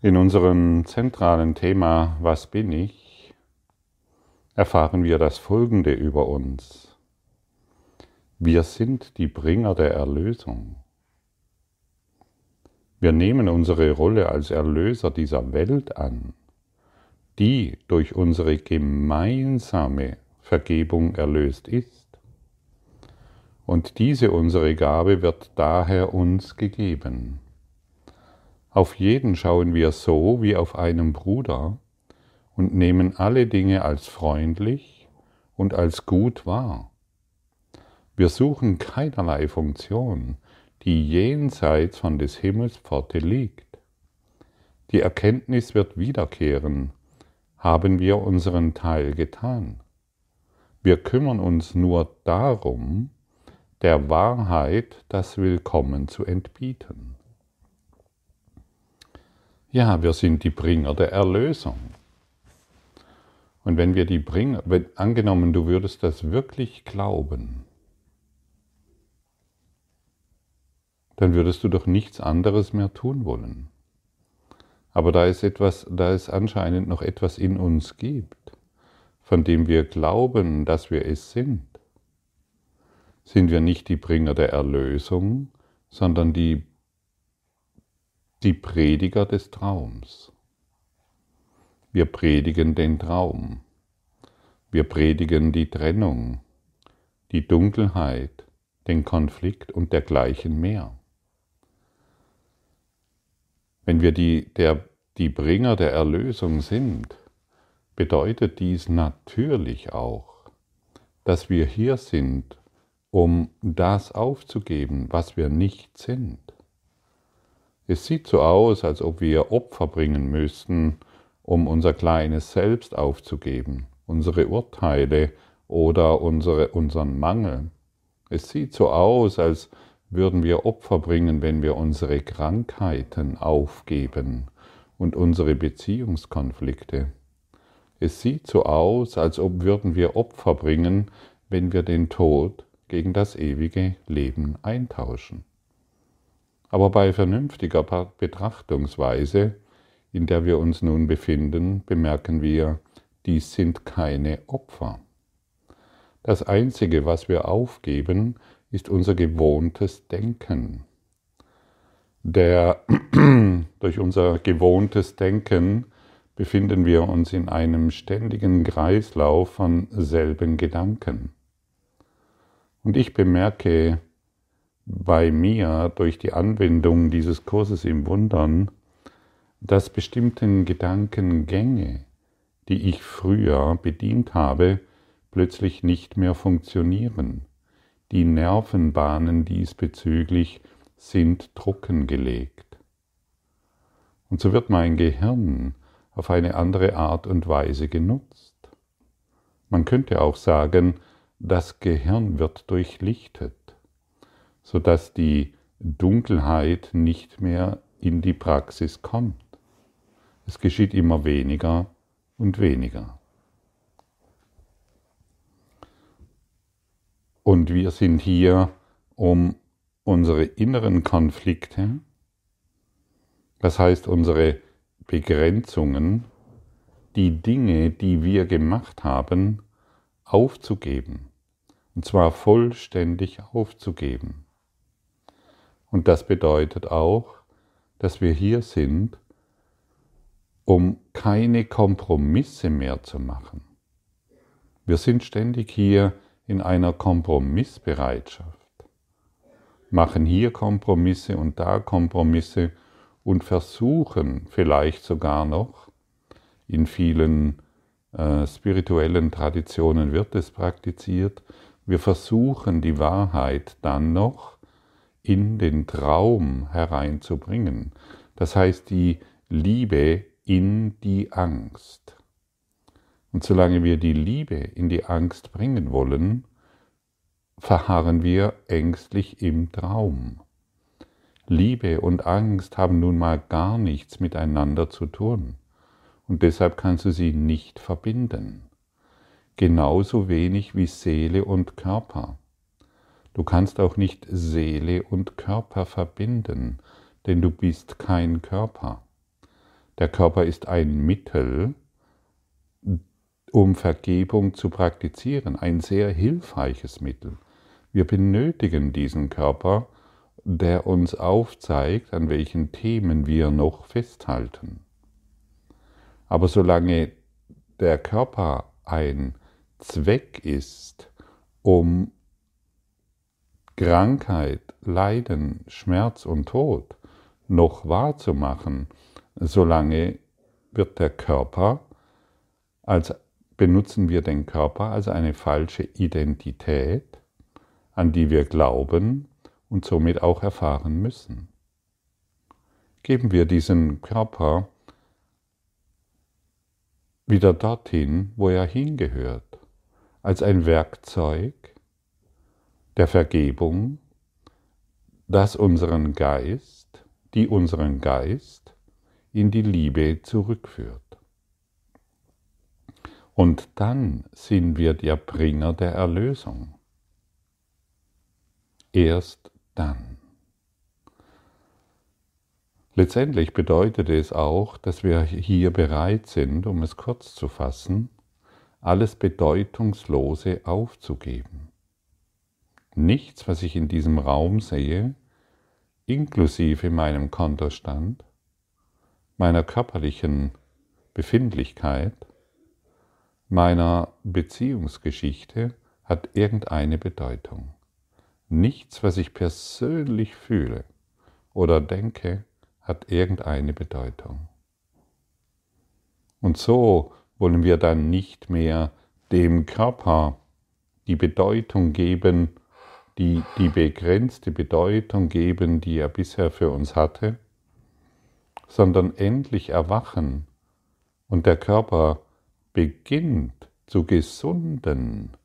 In unserem zentralen Thema Was bin ich? erfahren wir das Folgende über uns. Wir sind die Bringer der Erlösung. Wir nehmen unsere Rolle als Erlöser dieser Welt an, die durch unsere gemeinsame Vergebung erlöst ist. Und diese unsere Gabe wird daher uns gegeben. Auf jeden schauen wir so wie auf einen Bruder und nehmen alle Dinge als freundlich und als gut wahr. Wir suchen keinerlei Funktion, die jenseits von des Himmels Pforte liegt. Die Erkenntnis wird wiederkehren, haben wir unseren Teil getan. Wir kümmern uns nur darum, der Wahrheit das Willkommen zu entbieten. Ja, wir sind die Bringer der Erlösung. Und wenn wir die Bringer, wenn, angenommen, du würdest das wirklich glauben, dann würdest du doch nichts anderes mehr tun wollen. Aber da es etwas, da es anscheinend noch etwas in uns gibt, von dem wir glauben, dass wir es sind, sind wir nicht die Bringer der Erlösung, sondern die die Prediger des Traums. Wir predigen den Traum. Wir predigen die Trennung, die Dunkelheit, den Konflikt und dergleichen mehr. Wenn wir die, der, die Bringer der Erlösung sind, bedeutet dies natürlich auch, dass wir hier sind, um das aufzugeben, was wir nicht sind. Es sieht so aus, als ob wir Opfer bringen müssten, um unser kleines Selbst aufzugeben, unsere Urteile oder unsere, unseren Mangel. Es sieht so aus, als würden wir Opfer bringen, wenn wir unsere Krankheiten aufgeben und unsere Beziehungskonflikte. Es sieht so aus, als ob würden wir Opfer bringen, wenn wir den Tod gegen das ewige Leben eintauschen. Aber bei vernünftiger Betrachtungsweise, in der wir uns nun befinden, bemerken wir, dies sind keine Opfer. Das Einzige, was wir aufgeben, ist unser gewohntes Denken. Der, durch unser gewohntes Denken befinden wir uns in einem ständigen Kreislauf von selben Gedanken. Und ich bemerke bei mir durch die Anwendung dieses Kurses im Wundern, dass bestimmten Gedankengänge, die ich früher bedient habe, plötzlich nicht mehr funktionieren. Die Nervenbahnen diesbezüglich sind trockengelegt. Und so wird mein Gehirn auf eine andere Art und Weise genutzt. Man könnte auch sagen, das Gehirn wird durchlichtet sodass die Dunkelheit nicht mehr in die Praxis kommt. Es geschieht immer weniger und weniger. Und wir sind hier, um unsere inneren Konflikte, das heißt unsere Begrenzungen, die Dinge, die wir gemacht haben, aufzugeben. Und zwar vollständig aufzugeben. Und das bedeutet auch, dass wir hier sind, um keine Kompromisse mehr zu machen. Wir sind ständig hier in einer Kompromissbereitschaft, machen hier Kompromisse und da Kompromisse und versuchen vielleicht sogar noch, in vielen äh, spirituellen Traditionen wird es praktiziert, wir versuchen die Wahrheit dann noch in den Traum hereinzubringen. Das heißt, die Liebe in die Angst. Und solange wir die Liebe in die Angst bringen wollen, verharren wir ängstlich im Traum. Liebe und Angst haben nun mal gar nichts miteinander zu tun. Und deshalb kannst du sie nicht verbinden. Genauso wenig wie Seele und Körper. Du kannst auch nicht Seele und Körper verbinden, denn du bist kein Körper. Der Körper ist ein Mittel, um Vergebung zu praktizieren, ein sehr hilfreiches Mittel. Wir benötigen diesen Körper, der uns aufzeigt, an welchen Themen wir noch festhalten. Aber solange der Körper ein Zweck ist, um Krankheit, Leiden, Schmerz und Tod noch wahrzumachen, solange wird der Körper als benutzen wir den Körper als eine falsche Identität, an die wir glauben und somit auch erfahren müssen. Geben wir diesen Körper wieder dorthin, wo er hingehört, als ein Werkzeug der Vergebung, das unseren Geist, die unseren Geist in die Liebe zurückführt. Und dann sind wir der Bringer der Erlösung. Erst dann. Letztendlich bedeutet es auch, dass wir hier bereit sind, um es kurz zu fassen, alles Bedeutungslose aufzugeben. Nichts, was ich in diesem Raum sehe, inklusive meinem Kontostand, meiner körperlichen Befindlichkeit, meiner Beziehungsgeschichte hat irgendeine Bedeutung. Nichts, was ich persönlich fühle oder denke, hat irgendeine Bedeutung. Und so wollen wir dann nicht mehr dem Körper die Bedeutung geben, die, die begrenzte Bedeutung geben, die er bisher für uns hatte, sondern endlich erwachen und der Körper beginnt zu gesunden,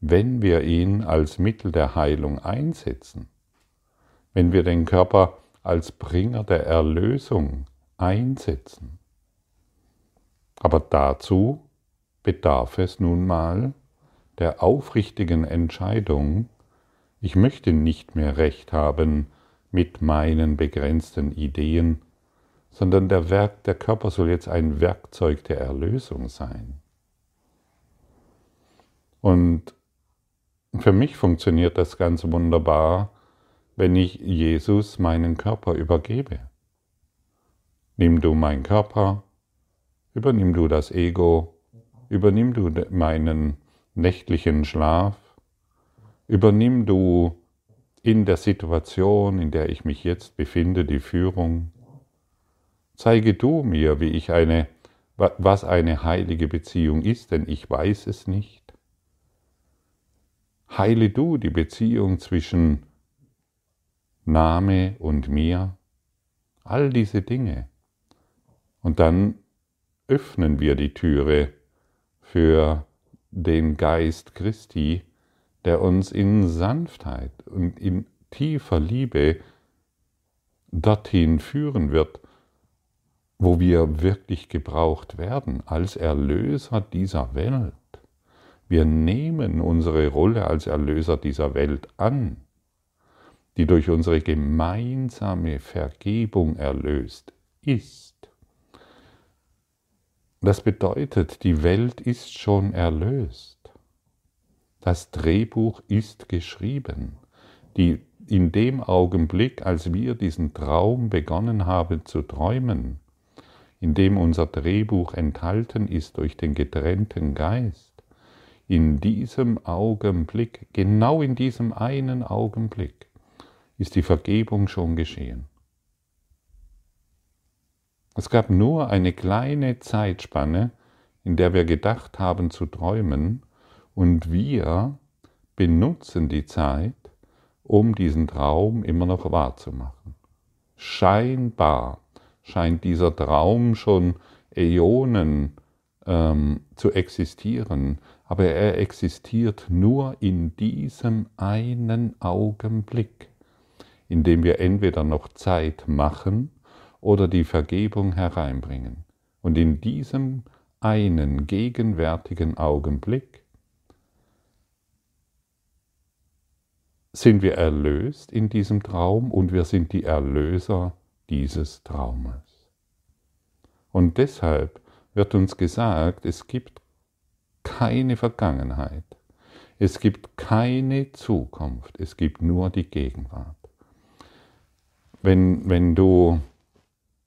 wenn wir ihn als Mittel der Heilung einsetzen, wenn wir den Körper als Bringer der Erlösung einsetzen. Aber dazu bedarf es nun mal der aufrichtigen Entscheidung, ich möchte nicht mehr recht haben mit meinen begrenzten Ideen, sondern der, Werk, der Körper soll jetzt ein Werkzeug der Erlösung sein. Und für mich funktioniert das ganz wunderbar, wenn ich Jesus meinen Körper übergebe. Nimm du meinen Körper, übernimm du das Ego, übernimm du meinen nächtlichen Schlaf, übernimm du in der Situation, in der ich mich jetzt befinde, die Führung. Zeige du mir, wie ich eine, was eine heilige Beziehung ist, denn ich weiß es nicht. Heile du die Beziehung zwischen Name und mir, all diese Dinge. Und dann öffnen wir die Türe für den Geist Christi, der uns in Sanftheit und in tiefer Liebe dorthin führen wird, wo wir wirklich gebraucht werden als Erlöser dieser Welt. Wir nehmen unsere Rolle als Erlöser dieser Welt an die durch unsere gemeinsame Vergebung erlöst ist. Das bedeutet, die Welt ist schon erlöst. Das Drehbuch ist geschrieben. Die, in dem Augenblick, als wir diesen Traum begonnen haben zu träumen, in dem unser Drehbuch enthalten ist durch den getrennten Geist, in diesem Augenblick, genau in diesem einen Augenblick, ist die Vergebung schon geschehen. Es gab nur eine kleine Zeitspanne, in der wir gedacht haben zu träumen, und wir benutzen die Zeit, um diesen Traum immer noch wahrzumachen. Scheinbar scheint dieser Traum schon Äonen ähm, zu existieren, aber er existiert nur in diesem einen Augenblick indem wir entweder noch Zeit machen oder die Vergebung hereinbringen. Und in diesem einen gegenwärtigen Augenblick sind wir erlöst in diesem Traum und wir sind die Erlöser dieses Traumes. Und deshalb wird uns gesagt, es gibt keine Vergangenheit, es gibt keine Zukunft, es gibt nur die Gegenwart. Wenn, wenn, du,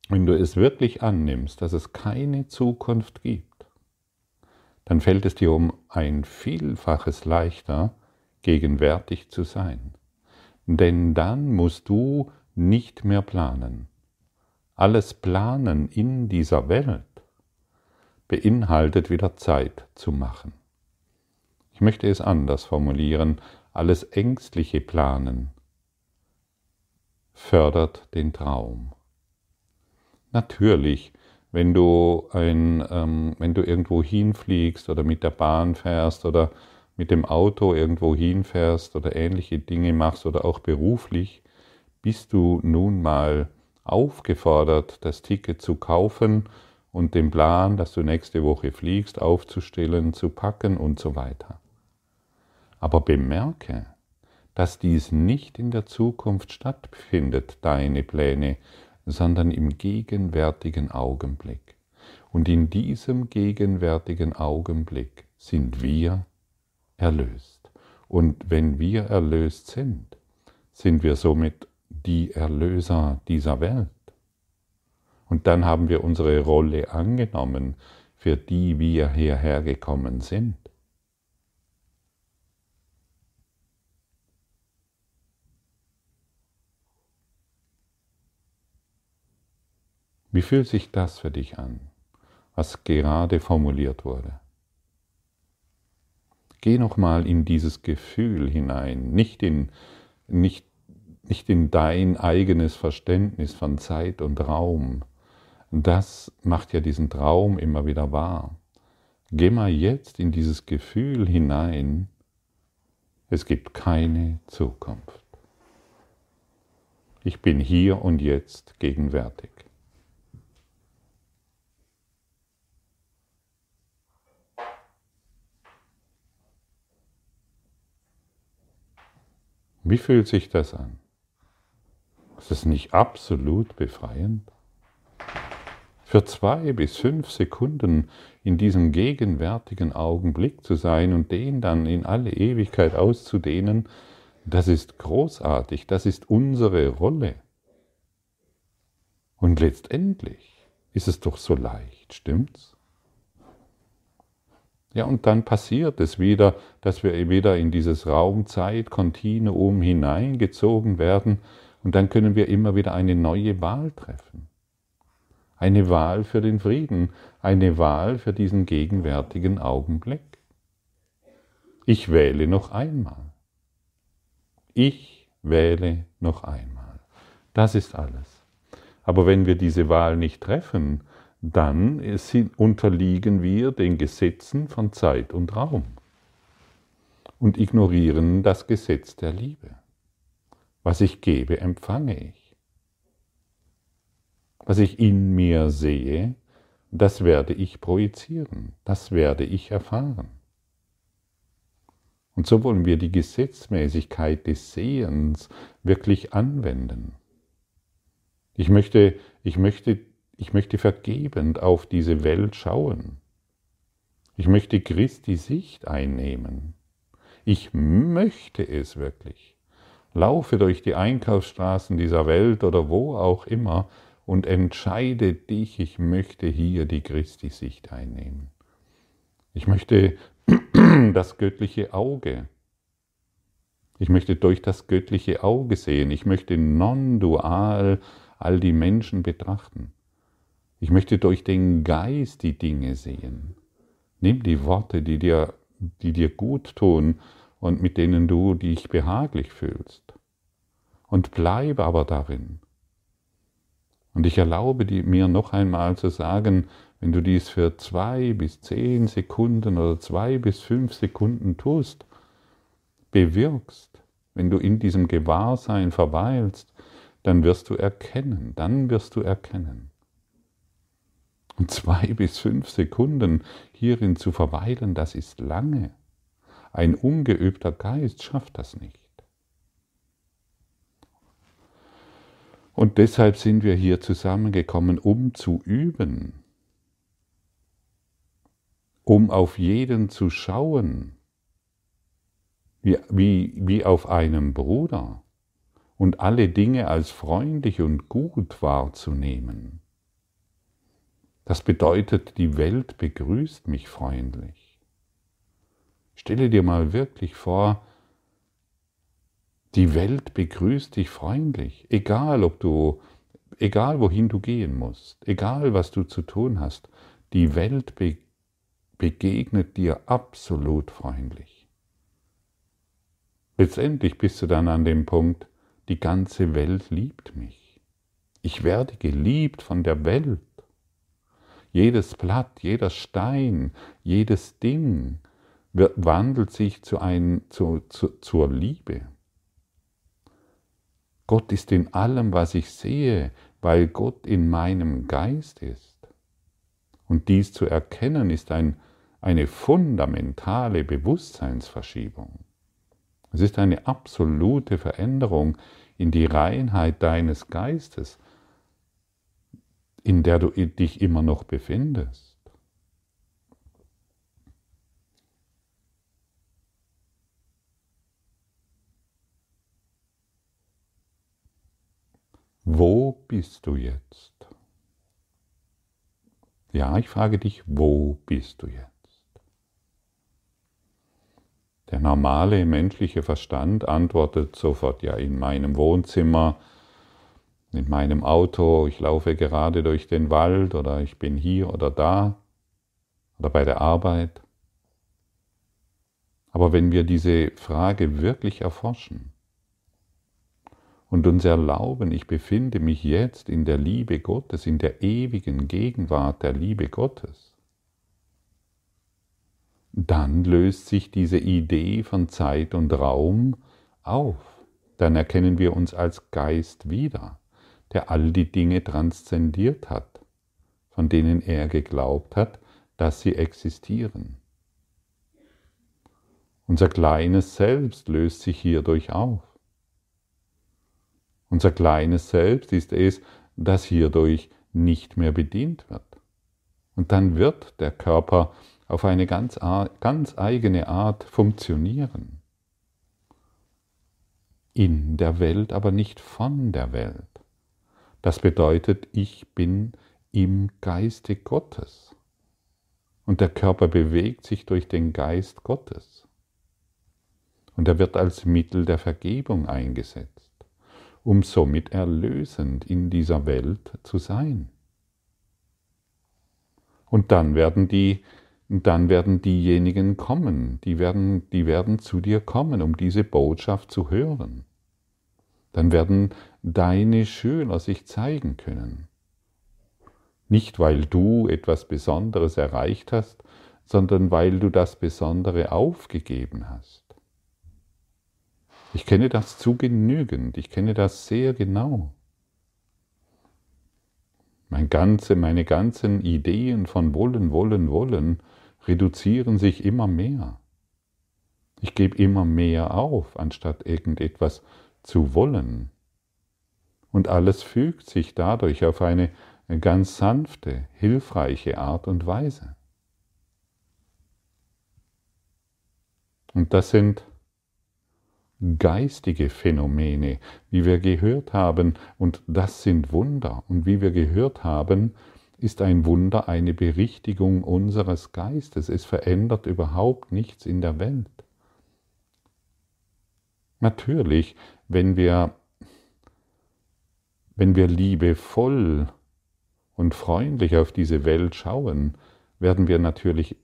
wenn du es wirklich annimmst, dass es keine Zukunft gibt, dann fällt es dir um ein Vielfaches leichter, gegenwärtig zu sein. Denn dann musst du nicht mehr planen. Alles Planen in dieser Welt beinhaltet wieder Zeit zu machen. Ich möchte es anders formulieren. Alles ängstliche Planen fördert den Traum. Natürlich, wenn du, ein, ähm, wenn du irgendwo hinfliegst oder mit der Bahn fährst oder mit dem Auto irgendwo hinfährst oder ähnliche Dinge machst oder auch beruflich, bist du nun mal aufgefordert, das Ticket zu kaufen und den Plan, dass du nächste Woche fliegst, aufzustellen, zu packen und so weiter. Aber bemerke, dass dies nicht in der Zukunft stattfindet, deine Pläne, sondern im gegenwärtigen Augenblick. Und in diesem gegenwärtigen Augenblick sind wir erlöst. Und wenn wir erlöst sind, sind wir somit die Erlöser dieser Welt. Und dann haben wir unsere Rolle angenommen, für die wir hierher gekommen sind. Wie fühlt sich das für dich an, was gerade formuliert wurde? Geh nochmal in dieses Gefühl hinein, nicht in, nicht, nicht in dein eigenes Verständnis von Zeit und Raum. Das macht ja diesen Traum immer wieder wahr. Geh mal jetzt in dieses Gefühl hinein, es gibt keine Zukunft. Ich bin hier und jetzt gegenwärtig. Wie fühlt sich das an? Ist es nicht absolut befreiend? Für zwei bis fünf Sekunden in diesem gegenwärtigen Augenblick zu sein und den dann in alle Ewigkeit auszudehnen, das ist großartig, das ist unsere Rolle. Und letztendlich ist es doch so leicht, stimmt's? Ja, und dann passiert es wieder, dass wir wieder in dieses Raum-Zeit-Kontinuum hineingezogen werden und dann können wir immer wieder eine neue Wahl treffen. Eine Wahl für den Frieden, eine Wahl für diesen gegenwärtigen Augenblick. Ich wähle noch einmal. Ich wähle noch einmal. Das ist alles. Aber wenn wir diese Wahl nicht treffen, dann unterliegen wir den Gesetzen von Zeit und Raum und ignorieren das Gesetz der Liebe. Was ich gebe, empfange ich. Was ich in mir sehe, das werde ich projizieren, das werde ich erfahren. Und so wollen wir die Gesetzmäßigkeit des Sehens wirklich anwenden. Ich möchte, ich möchte ich möchte vergebend auf diese Welt schauen. Ich möchte Christi Sicht einnehmen. Ich möchte es wirklich. Laufe durch die Einkaufsstraßen dieser Welt oder wo auch immer und entscheide dich, ich möchte hier die Christi Sicht einnehmen. Ich möchte das göttliche Auge. Ich möchte durch das göttliche Auge sehen. Ich möchte non-dual all die Menschen betrachten. Ich möchte durch den Geist die Dinge sehen. Nimm die Worte, die dir, die dir gut tun und mit denen du dich behaglich fühlst. Und bleibe aber darin. Und ich erlaube mir noch einmal zu sagen, wenn du dies für zwei bis zehn Sekunden oder zwei bis fünf Sekunden tust, bewirkst, wenn du in diesem Gewahrsein verweilst, dann wirst du erkennen, dann wirst du erkennen, und zwei bis fünf Sekunden hierin zu verweilen, das ist lange. Ein ungeübter Geist schafft das nicht. Und deshalb sind wir hier zusammengekommen, um zu üben, um auf jeden zu schauen, wie, wie, wie auf einen Bruder und alle Dinge als freundlich und gut wahrzunehmen. Das bedeutet, die Welt begrüßt mich freundlich. Stelle dir mal wirklich vor, die Welt begrüßt dich freundlich, egal ob du, egal wohin du gehen musst, egal was du zu tun hast, die Welt be begegnet dir absolut freundlich. Letztendlich bist du dann an dem Punkt, die ganze Welt liebt mich. Ich werde geliebt von der Welt. Jedes Blatt, jeder Stein, jedes Ding wird, wandelt sich zu ein, zu, zu, zur Liebe. Gott ist in allem, was ich sehe, weil Gott in meinem Geist ist. Und dies zu erkennen ist ein, eine fundamentale Bewusstseinsverschiebung. Es ist eine absolute Veränderung in die Reinheit deines Geistes, in der du dich immer noch befindest. Wo bist du jetzt? Ja, ich frage dich, wo bist du jetzt? Der normale menschliche Verstand antwortet sofort, ja, in meinem Wohnzimmer, in meinem Auto, ich laufe gerade durch den Wald oder ich bin hier oder da oder bei der Arbeit. Aber wenn wir diese Frage wirklich erforschen und uns erlauben, ich befinde mich jetzt in der Liebe Gottes, in der ewigen Gegenwart der Liebe Gottes, dann löst sich diese Idee von Zeit und Raum auf. Dann erkennen wir uns als Geist wieder, der all die Dinge transzendiert hat, von denen er geglaubt hat, dass sie existieren. Unser kleines Selbst löst sich hierdurch auf. Unser kleines Selbst ist es, das hierdurch nicht mehr bedient wird. Und dann wird der Körper auf eine ganz, ganz eigene Art funktionieren. In der Welt, aber nicht von der Welt. Das bedeutet, ich bin im Geiste Gottes. Und der Körper bewegt sich durch den Geist Gottes. Und er wird als Mittel der Vergebung eingesetzt, um somit erlösend in dieser Welt zu sein. Und dann werden die dann werden diejenigen kommen, die werden, die werden zu dir kommen, um diese Botschaft zu hören. Dann werden deine Schüler sich zeigen können. Nicht weil du etwas Besonderes erreicht hast, sondern weil du das Besondere aufgegeben hast. Ich kenne das zu genügend, ich kenne das sehr genau. Mein ganze, meine ganzen Ideen von wollen, wollen, wollen reduzieren sich immer mehr. Ich gebe immer mehr auf, anstatt irgendetwas zu wollen. Und alles fügt sich dadurch auf eine ganz sanfte, hilfreiche Art und Weise. Und das sind geistige Phänomene, wie wir gehört haben, und das sind Wunder. Und wie wir gehört haben, ist ein Wunder eine Berichtigung unseres Geistes. Es verändert überhaupt nichts in der Welt. Natürlich, wenn wir, wenn wir liebevoll und freundlich auf diese Welt schauen, werden wir natürlich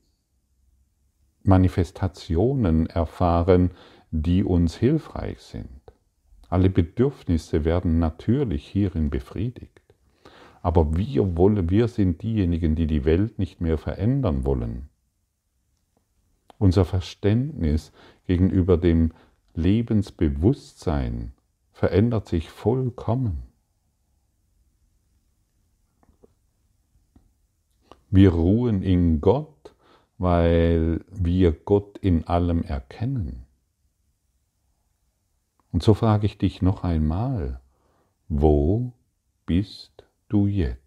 Manifestationen erfahren, die uns hilfreich sind. Alle Bedürfnisse werden natürlich hierin befriedigt. Aber wir, wollen, wir sind diejenigen, die die Welt nicht mehr verändern wollen. Unser Verständnis gegenüber dem Lebensbewusstsein verändert sich vollkommen. Wir ruhen in Gott, weil wir Gott in allem erkennen. Und so frage ich dich noch einmal, wo bist du jetzt?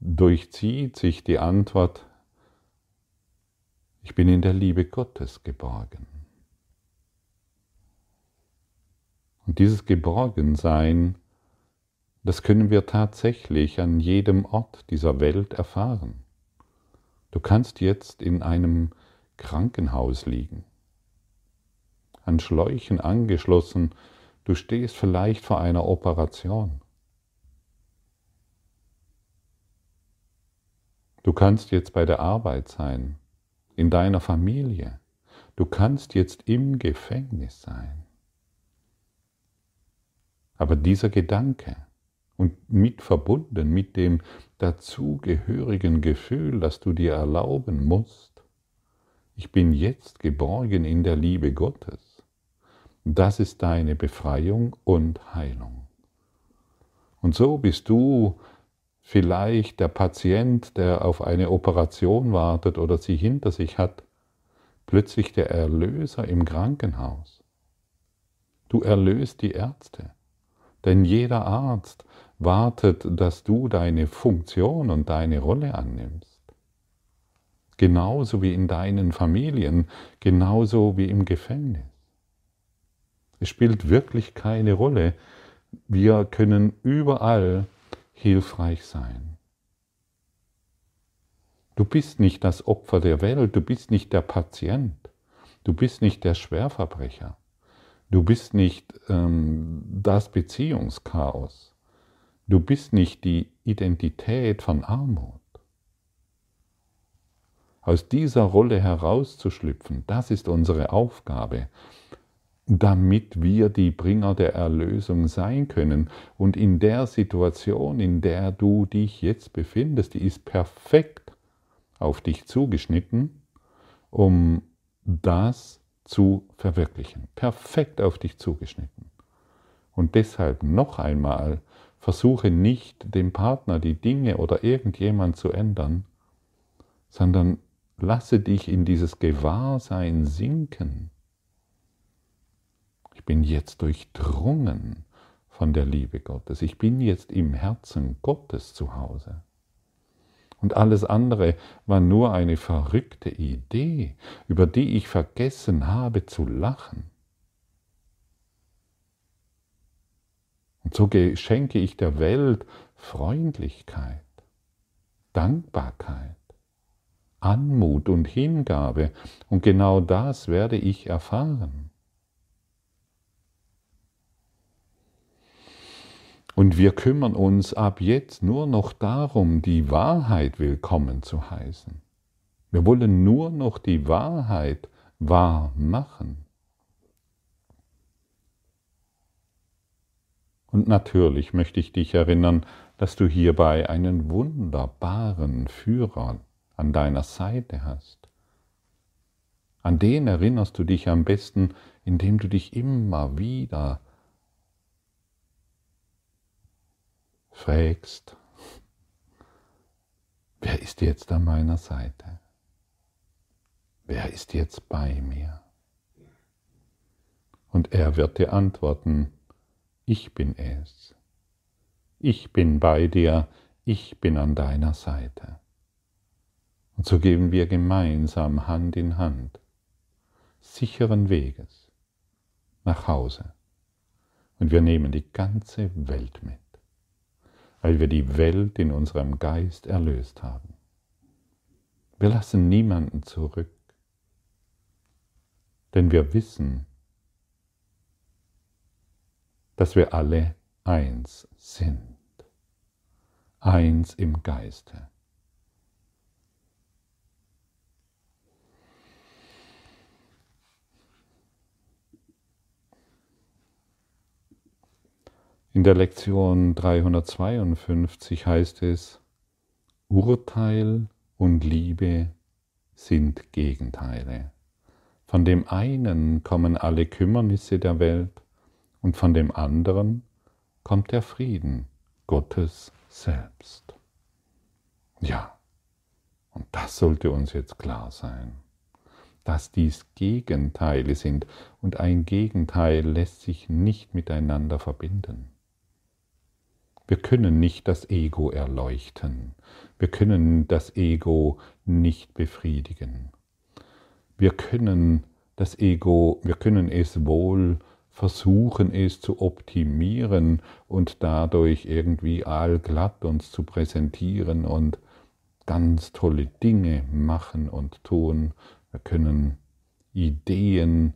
Durchzieht sich die Antwort, ich bin in der Liebe Gottes geborgen. Und dieses Geborgensein, das können wir tatsächlich an jedem Ort dieser Welt erfahren. Du kannst jetzt in einem Krankenhaus liegen, an Schläuchen angeschlossen, du stehst vielleicht vor einer Operation. Du kannst jetzt bei der Arbeit sein, in deiner Familie. Du kannst jetzt im Gefängnis sein. Aber dieser Gedanke und mit verbunden mit dem dazugehörigen Gefühl, dass du dir erlauben musst, ich bin jetzt geborgen in der Liebe Gottes, das ist deine Befreiung und Heilung. Und so bist du vielleicht der Patient, der auf eine Operation wartet oder sie hinter sich hat, plötzlich der Erlöser im Krankenhaus. Du erlöst die Ärzte, denn jeder Arzt wartet, dass du deine Funktion und deine Rolle annimmst. Genauso wie in deinen Familien, genauso wie im Gefängnis. Es spielt wirklich keine Rolle. Wir können überall hilfreich sein. Du bist nicht das Opfer der Welt, du bist nicht der Patient, du bist nicht der Schwerverbrecher, du bist nicht ähm, das Beziehungschaos, du bist nicht die Identität von Armut. Aus dieser Rolle herauszuschlüpfen, das ist unsere Aufgabe damit wir die Bringer der Erlösung sein können. Und in der Situation, in der du dich jetzt befindest, die ist perfekt auf dich zugeschnitten, um das zu verwirklichen. Perfekt auf dich zugeschnitten. Und deshalb noch einmal, versuche nicht dem Partner die Dinge oder irgendjemand zu ändern, sondern lasse dich in dieses Gewahrsein sinken ich bin jetzt durchdrungen von der Liebe Gottes. Ich bin jetzt im Herzen Gottes zu Hause. Und alles andere war nur eine verrückte Idee, über die ich vergessen habe zu lachen. Und so schenke ich der Welt Freundlichkeit, Dankbarkeit, Anmut und Hingabe. Und genau das werde ich erfahren. Und wir kümmern uns ab jetzt nur noch darum, die Wahrheit willkommen zu heißen. Wir wollen nur noch die Wahrheit wahr machen. Und natürlich möchte ich dich erinnern, dass du hierbei einen wunderbaren Führer an deiner Seite hast. An den erinnerst du dich am besten, indem du dich immer wieder fragst, wer ist jetzt an meiner Seite? Wer ist jetzt bei mir? Und er wird dir antworten, ich bin es. Ich bin bei dir, ich bin an deiner Seite. Und so gehen wir gemeinsam Hand in Hand, sicheren Weges, nach Hause. Und wir nehmen die ganze Welt mit weil wir die Welt in unserem Geist erlöst haben. Wir lassen niemanden zurück, denn wir wissen, dass wir alle eins sind, eins im Geiste. In der Lektion 352 heißt es, Urteil und Liebe sind Gegenteile. Von dem einen kommen alle Kümmernisse der Welt und von dem anderen kommt der Frieden Gottes selbst. Ja, und das sollte uns jetzt klar sein, dass dies Gegenteile sind und ein Gegenteil lässt sich nicht miteinander verbinden. Wir können nicht das Ego erleuchten. Wir können das Ego nicht befriedigen. Wir können das Ego, wir können es wohl versuchen, es zu optimieren und dadurch irgendwie allglatt uns zu präsentieren und ganz tolle Dinge machen und tun. Wir können Ideen,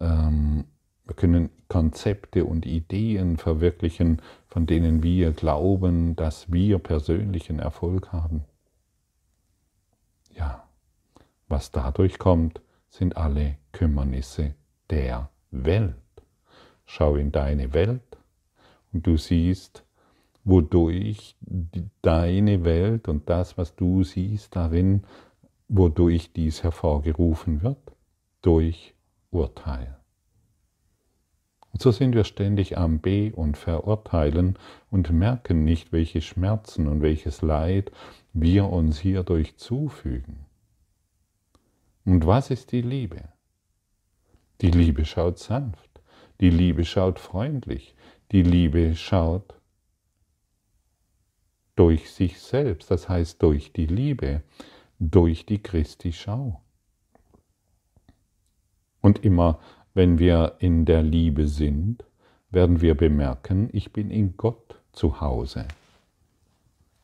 ähm, wir können Konzepte und Ideen verwirklichen, von denen wir glauben, dass wir persönlichen Erfolg haben. Ja, was dadurch kommt, sind alle Kümmernisse der Welt. Schau in deine Welt und du siehst, wodurch deine Welt und das, was du siehst darin, wodurch dies hervorgerufen wird, durch Urteil. Und so sind wir ständig am B und Verurteilen und merken nicht, welche Schmerzen und welches Leid wir uns hierdurch zufügen. Und was ist die Liebe? Die Liebe schaut sanft, die Liebe schaut freundlich, die Liebe schaut durch sich selbst, das heißt durch die Liebe, durch die Christi Schau. Und immer wenn wir in der Liebe sind, werden wir bemerken, ich bin in Gott zu Hause.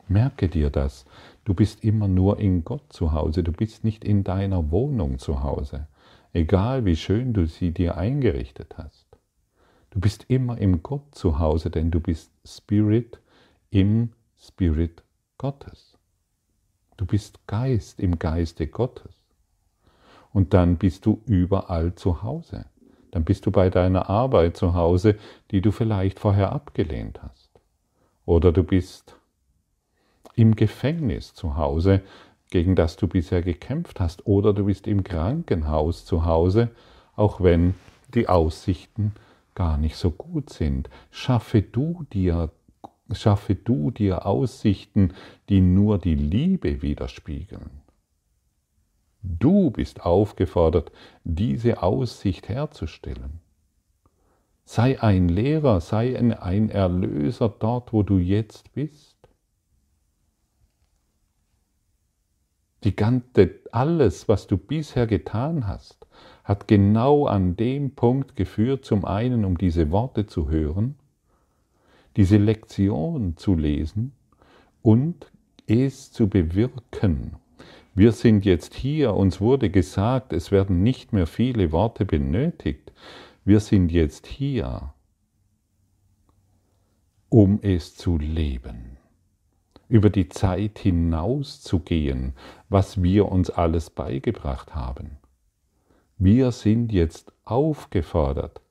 Merke dir das, du bist immer nur in Gott zu Hause, du bist nicht in deiner Wohnung zu Hause, egal wie schön du sie dir eingerichtet hast. Du bist immer im Gott zu Hause, denn du bist Spirit im Spirit Gottes. Du bist Geist im Geiste Gottes. Und dann bist du überall zu Hause. Dann bist du bei deiner Arbeit zu Hause, die du vielleicht vorher abgelehnt hast. Oder du bist im Gefängnis zu Hause, gegen das du bisher gekämpft hast. Oder du bist im Krankenhaus zu Hause, auch wenn die Aussichten gar nicht so gut sind. Schaffe du dir schaffe du dir Aussichten, die nur die Liebe widerspiegeln. Du bist aufgefordert, diese Aussicht herzustellen. Sei ein Lehrer, sei ein Erlöser dort, wo du jetzt bist. Die ganze, alles, was du bisher getan hast, hat genau an dem Punkt geführt, zum einen, um diese Worte zu hören diese Lektion zu lesen und es zu bewirken. Wir sind jetzt hier, uns wurde gesagt, es werden nicht mehr viele Worte benötigt. Wir sind jetzt hier, um es zu leben, über die Zeit hinauszugehen, was wir uns alles beigebracht haben. Wir sind jetzt aufgefordert,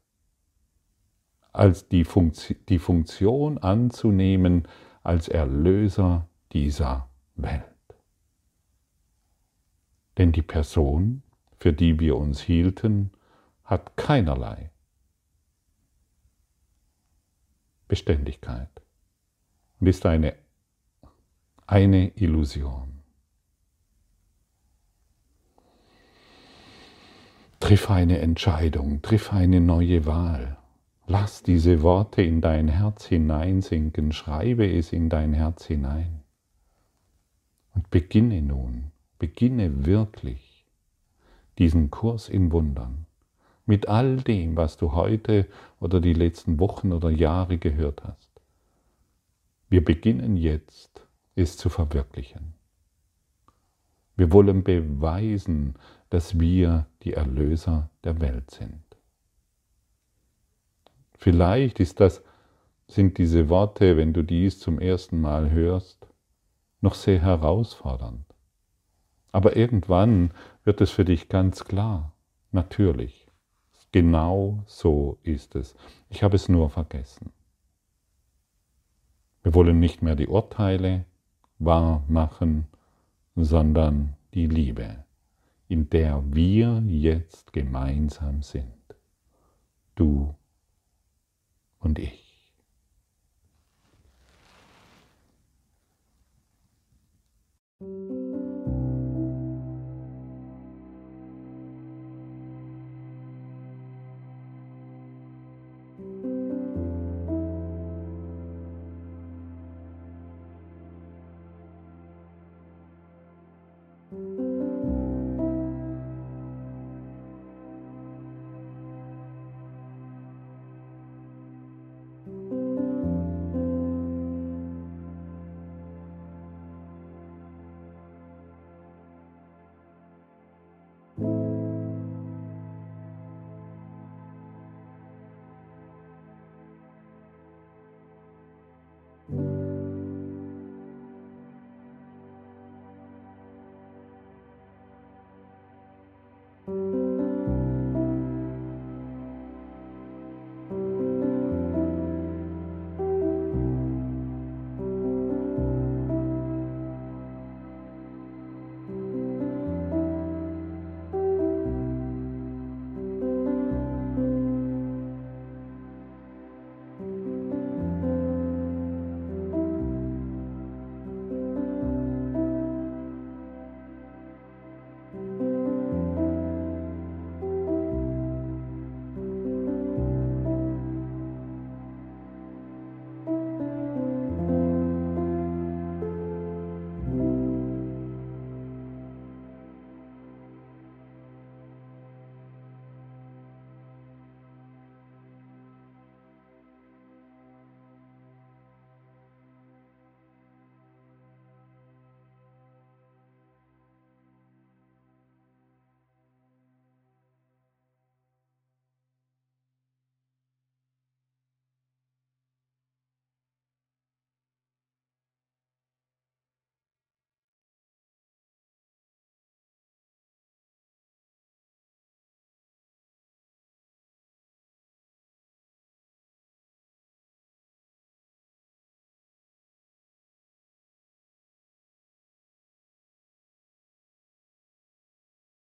als die, Funktion, die Funktion anzunehmen als Erlöser dieser Welt. Denn die Person, für die wir uns hielten, hat keinerlei Beständigkeit und ist eine, eine Illusion. Triff eine Entscheidung, triff eine neue Wahl. Lass diese Worte in dein Herz hineinsinken, schreibe es in dein Herz hinein. Und beginne nun, beginne wirklich diesen Kurs in Wundern mit all dem, was du heute oder die letzten Wochen oder Jahre gehört hast. Wir beginnen jetzt, es zu verwirklichen. Wir wollen beweisen, dass wir die Erlöser der Welt sind. Vielleicht ist das, sind diese Worte, wenn du dies zum ersten Mal hörst, noch sehr herausfordernd. Aber irgendwann wird es für dich ganz klar, natürlich. Genau so ist es. Ich habe es nur vergessen. Wir wollen nicht mehr die Urteile wahr machen, sondern die Liebe, in der wir jetzt gemeinsam sind. Du und ich.